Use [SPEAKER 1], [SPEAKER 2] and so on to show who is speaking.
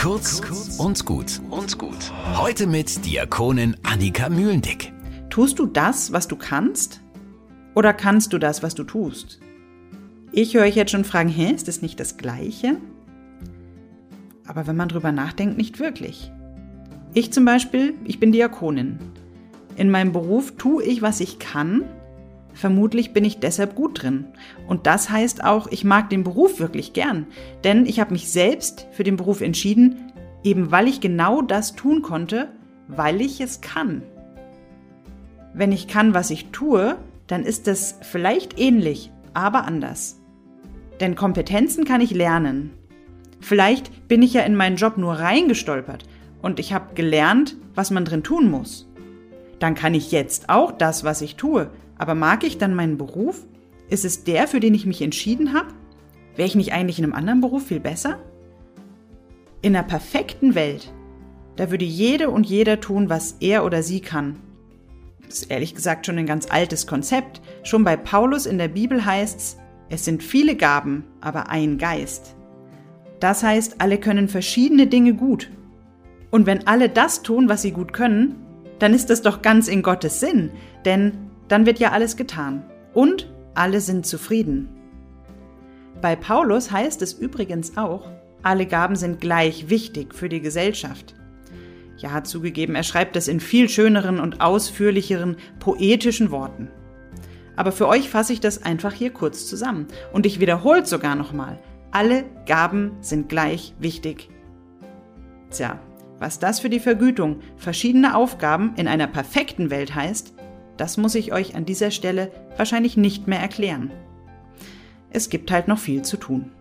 [SPEAKER 1] Kurz und gut und gut. Heute mit Diakonin Annika Mühlendick.
[SPEAKER 2] Tust du das, was du kannst? Oder kannst du das, was du tust? Ich höre euch jetzt schon fragen, hä, ist das nicht das Gleiche? Aber wenn man drüber nachdenkt, nicht wirklich. Ich zum Beispiel, ich bin Diakonin. In meinem Beruf tue ich, was ich kann. Vermutlich bin ich deshalb gut drin. Und das heißt auch, ich mag den Beruf wirklich gern. Denn ich habe mich selbst für den Beruf entschieden, eben weil ich genau das tun konnte, weil ich es kann. Wenn ich kann, was ich tue, dann ist es vielleicht ähnlich, aber anders. Denn Kompetenzen kann ich lernen. Vielleicht bin ich ja in meinen Job nur reingestolpert und ich habe gelernt, was man drin tun muss. Dann kann ich jetzt auch das, was ich tue. Aber mag ich dann meinen Beruf? Ist es der, für den ich mich entschieden habe? Wäre ich nicht eigentlich in einem anderen Beruf viel besser? In einer perfekten Welt, da würde jede und jeder tun, was er oder sie kann. Das ist ehrlich gesagt schon ein ganz altes Konzept. Schon bei Paulus in der Bibel heißt's, es sind viele Gaben, aber ein Geist. Das heißt, alle können verschiedene Dinge gut. Und wenn alle das tun, was sie gut können, dann ist das doch ganz in Gottes Sinn, denn dann wird ja alles getan. Und alle sind zufrieden. Bei Paulus heißt es übrigens auch, alle Gaben sind gleich wichtig für die Gesellschaft. Ja, zugegeben, er schreibt es in viel schöneren und ausführlicheren, poetischen Worten. Aber für euch fasse ich das einfach hier kurz zusammen. Und ich wiederhole sogar nochmal. Alle Gaben sind gleich wichtig. Tja, was das für die Vergütung verschiedener Aufgaben in einer perfekten Welt heißt, das muss ich euch an dieser Stelle wahrscheinlich nicht mehr erklären. Es gibt halt noch viel zu tun.